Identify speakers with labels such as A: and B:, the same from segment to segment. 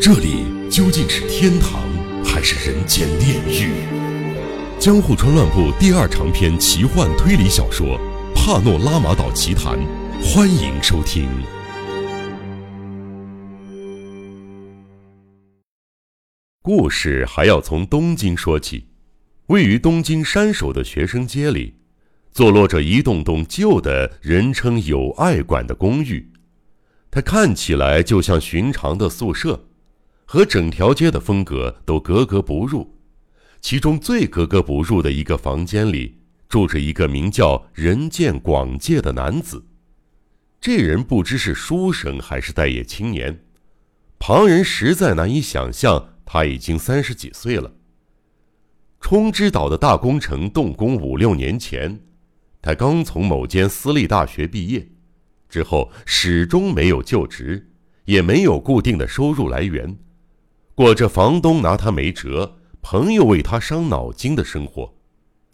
A: 这里究竟是天堂还是人间炼狱？江户川乱步第二长篇奇幻推理小说《帕诺拉马岛奇谭》，欢迎收听。故事还要从东京说起。位于东京山手的学生街里，坐落着一栋栋旧的人称“友爱馆”的公寓。它看起来就像寻常的宿舍。和整条街的风格都格格不入，其中最格格不入的一个房间里，住着一个名叫任见广介的男子。这人不知是书生还是待业青年，旁人实在难以想象他已经三十几岁了。冲之岛的大工程动工五六年前，他刚从某间私立大学毕业，之后始终没有就职，也没有固定的收入来源。过着房东拿他没辙、朋友为他伤脑筋的生活，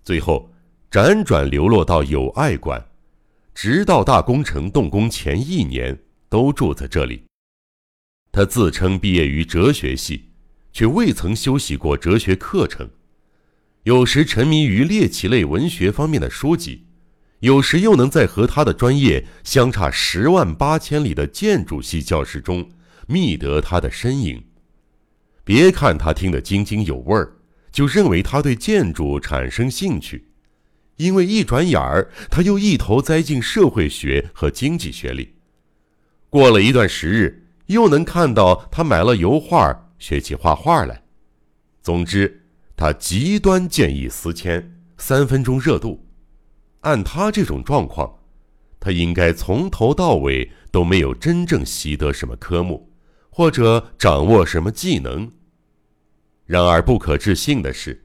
A: 最后辗转流落到友爱馆，直到大工程动工前一年都住在这里。他自称毕业于哲学系，却未曾修习过哲学课程，有时沉迷于猎奇类文学方面的书籍，有时又能在和他的专业相差十万八千里的建筑系教室中觅得他的身影。别看他听得津津有味儿，就认为他对建筑产生兴趣，因为一转眼儿他又一头栽进社会学和经济学里。过了一段时日，又能看到他买了油画，学起画画来。总之，他极端见异思迁，三分钟热度。按他这种状况，他应该从头到尾都没有真正习得什么科目。或者掌握什么技能。然而不可置信的是，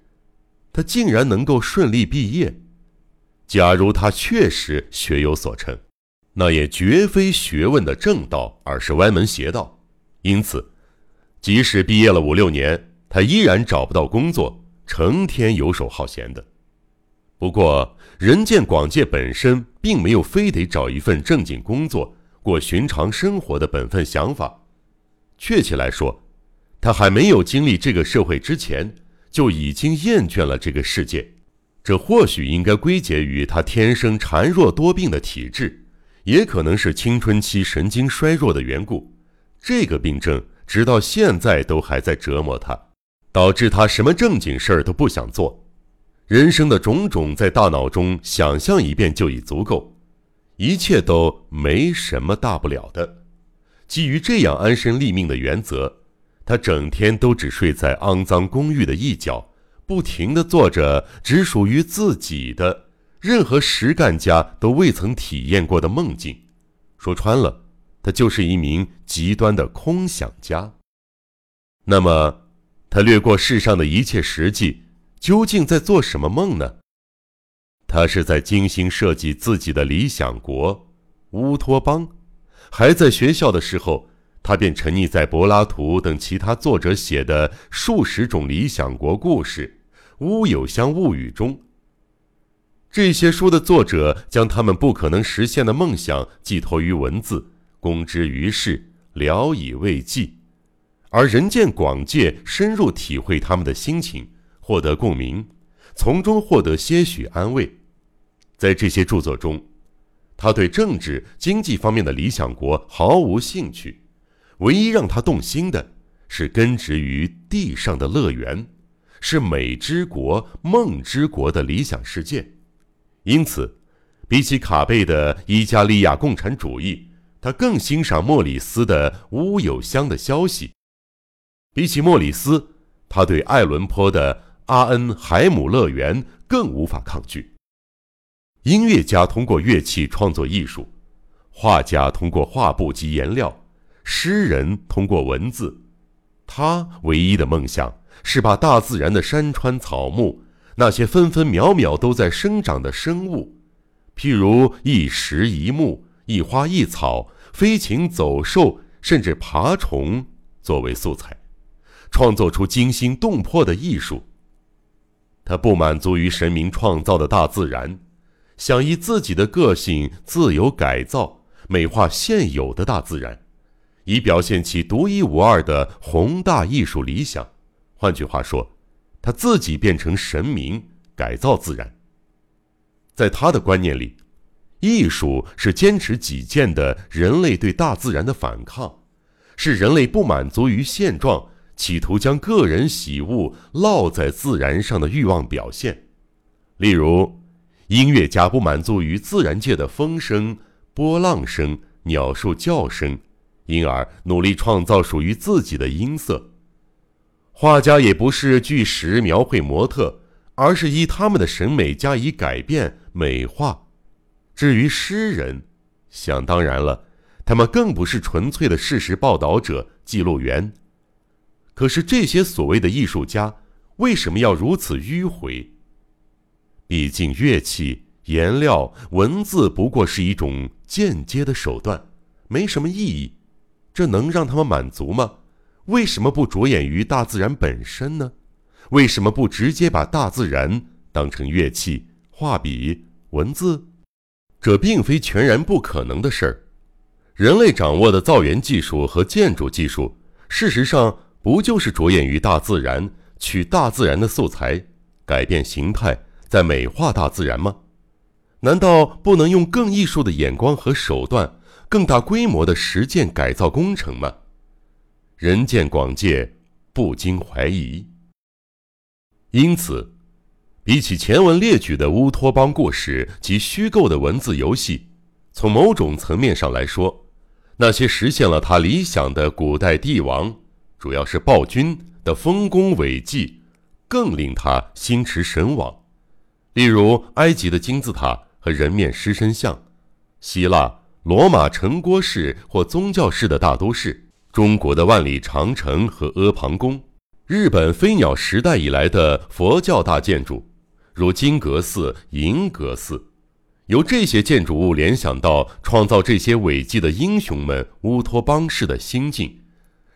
A: 他竟然能够顺利毕业。假如他确实学有所成，那也绝非学问的正道，而是歪门邪道。因此，即使毕业了五六年，他依然找不到工作，成天游手好闲的。不过，人见广介本身并没有非得找一份正经工作、过寻常生活的本分想法。确切来说，他还没有经历这个社会之前，就已经厌倦了这个世界。这或许应该归结于他天生孱弱多病的体质，也可能是青春期神经衰弱的缘故。这个病症直到现在都还在折磨他，导致他什么正经事儿都不想做。人生的种种在大脑中想象一遍就已足够，一切都没什么大不了的。基于这样安身立命的原则，他整天都只睡在肮脏公寓的一角，不停地做着只属于自己的、任何实干家都未曾体验过的梦境。说穿了，他就是一名极端的空想家。那么，他掠过世上的一切实际，究竟在做什么梦呢？他是在精心设计自己的理想国——乌托邦。还在学校的时候，他便沉溺在柏拉图等其他作者写的数十种理想国故事《乌有乡物语》中。这些书的作者将他们不可能实现的梦想寄托于文字，公之于世，聊以慰藉；而人见广介深入体会他们的心情，获得共鸣，从中获得些许安慰。在这些著作中。他对政治经济方面的理想国毫无兴趣，唯一让他动心的是根植于地上的乐园，是美之国、梦之国的理想世界。因此，比起卡贝的伊加利亚共产主义，他更欣赏莫里斯的乌有乡的消息。比起莫里斯，他对爱伦坡的阿恩海姆乐园更无法抗拒。音乐家通过乐器创作艺术，画家通过画布及颜料，诗人通过文字。他唯一的梦想是把大自然的山川草木，那些分分秒秒都在生长的生物，譬如一石一木、一花一草、飞禽走兽，甚至爬虫，作为素材，创作出惊心动魄的艺术。他不满足于神明创造的大自然。想以自己的个性自由改造、美化现有的大自然，以表现其独一无二的宏大艺术理想。换句话说，他自己变成神明，改造自然。在他的观念里，艺术是坚持己见的人类对大自然的反抗，是人类不满足于现状，企图将个人喜恶烙在自然上的欲望表现。例如，音乐家不满足于自然界的风声、波浪声、鸟兽叫声。因而努力创造属于自己的音色。画家也不是据实描绘模特，而是依他们的审美加以改变美化。至于诗人，想当然了，他们更不是纯粹的事实报道者、记录员。可是这些所谓的艺术家为什么要如此迂回？毕竟乐器、颜料、文字不过是一种间接的手段，没什么意义。这能让他们满足吗？为什么不着眼于大自然本身呢？为什么不直接把大自然当成乐器、画笔、文字？这并非全然不可能的事儿。人类掌握的造园技术和建筑技术，事实上不就是着眼于大自然，取大自然的素材，改变形态，在美化大自然吗？难道不能用更艺术的眼光和手段？更大规模的实践改造工程吗？人见广界，不禁怀疑。因此，比起前文列举的乌托邦故事及虚构的文字游戏，从某种层面上来说，那些实现了他理想的古代帝王，主要是暴君的丰功伟绩，更令他心驰神往。例如，埃及的金字塔和人面狮身像，希腊。罗马城郭式或宗教式的大都市，中国的万里长城和阿房宫，日本飞鸟时代以来的佛教大建筑，如金阁寺、银阁寺，由这些建筑物联想到创造这些伟绩的英雄们乌托邦式的心境，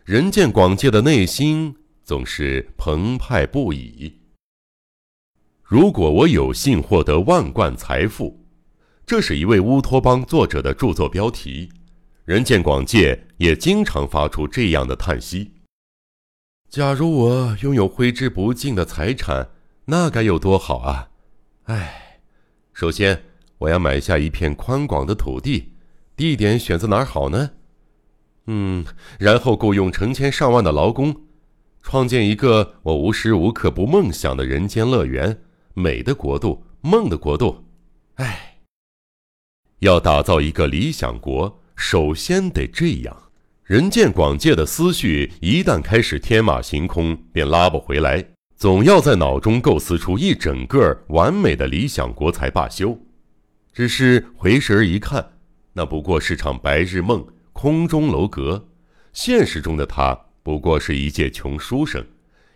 A: 人见广界的内心总是澎湃不已。如果我有幸获得万贯财富。这是一位乌托邦作者的著作标题，人见广界也经常发出这样的叹息：假如我拥有挥之不尽的财产，那该有多好啊！唉，首先我要买下一片宽广的土地，地点选择哪儿好呢？嗯，然后雇佣成千上万的劳工，创建一个我无时无刻不梦想的人间乐园，美的国度，梦的国度。唉。要打造一个理想国，首先得这样。人见广界的思绪一旦开始天马行空，便拉不回来。总要在脑中构思出一整个完美的理想国才罢休。只是回神一看，那不过是场白日梦，空中楼阁。现实中的他不过是一介穷书生，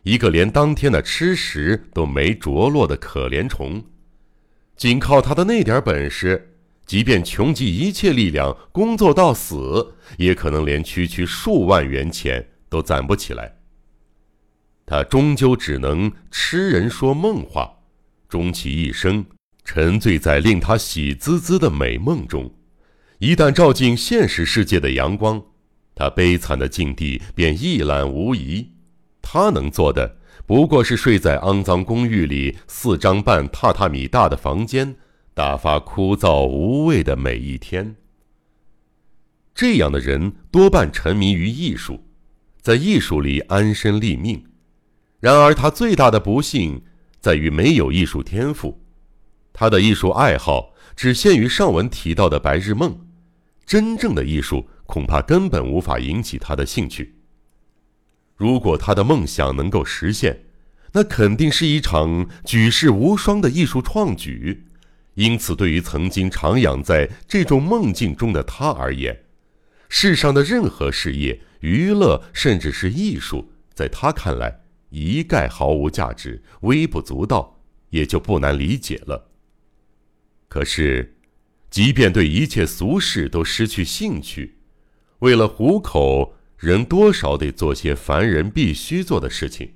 A: 一个连当天的吃食都没着落的可怜虫。仅靠他的那点本事。即便穷极一切力量工作到死，也可能连区区数万元钱都攒不起来。他终究只能痴人说梦话，终其一生沉醉在令他喜滋滋的美梦中。一旦照进现实世界的阳光，他悲惨的境地便一览无遗。他能做的不过是睡在肮脏公寓里四张半榻榻米大的房间。打发枯燥无味的每一天。这样的人多半沉迷于艺术，在艺术里安身立命。然而，他最大的不幸在于没有艺术天赋。他的艺术爱好只限于上文提到的白日梦，真正的艺术恐怕根本无法引起他的兴趣。如果他的梦想能够实现，那肯定是一场举世无双的艺术创举。因此，对于曾经徜徉在这种梦境中的他而言，世上的任何事业、娱乐，甚至是艺术，在他看来一概毫无价值、微不足道，也就不难理解了。可是，即便对一切俗事都失去兴趣，为了糊口，人多少得做些凡人必须做的事情。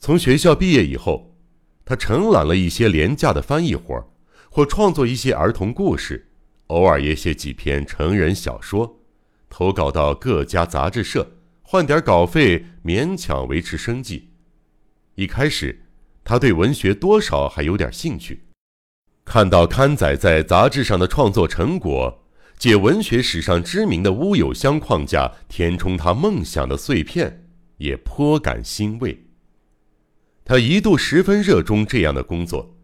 A: 从学校毕业以后，他承揽了一些廉价的翻译活儿。或创作一些儿童故事，偶尔也写几篇成人小说，投稿到各家杂志社，换点稿费，勉强维持生计。一开始，他对文学多少还有点兴趣，看到刊载在杂志上的创作成果，借文学史上知名的乌有乡框架填充他梦想的碎片，也颇感欣慰。他一度十分热衷这样的工作，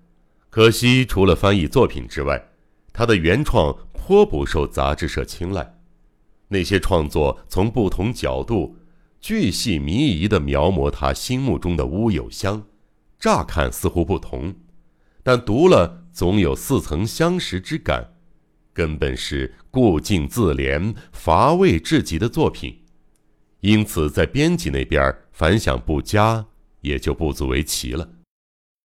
A: 可惜除了翻译作品之外，他的原创颇不受杂志社青睐。那些创作从不同角度、巨细靡遗地描摹他心目中的乌有乡，乍看似乎不同，但读了总有似曾相识之感，根本是故境自怜、乏味至极的作品。因此，在编辑那边反响不佳。也就不足为奇了。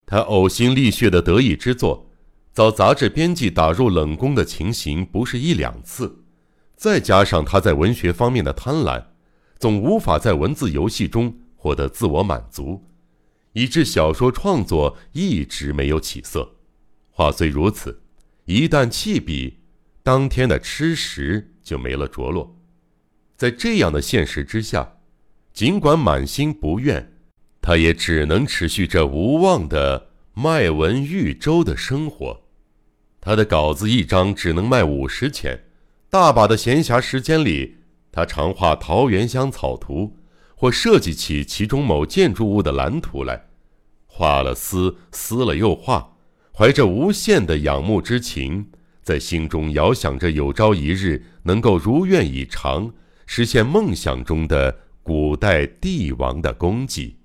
A: 他呕心沥血的得意之作，遭杂志编辑打入冷宫的情形不是一两次，再加上他在文学方面的贪婪，总无法在文字游戏中获得自我满足，以致小说创作一直没有起色。话虽如此，一旦弃笔，当天的吃食就没了着落。在这样的现实之下，尽管满心不愿。他也只能持续着无望的卖文喻舟的生活，他的稿子一张只能卖五十钱，大把的闲暇时间里，他常画桃源乡草图，或设计起其中某建筑物的蓝图来，画了撕，撕了又画，怀着无限的仰慕之情，在心中遥想着有朝一日能够如愿以偿，实现梦想中的古代帝王的功绩。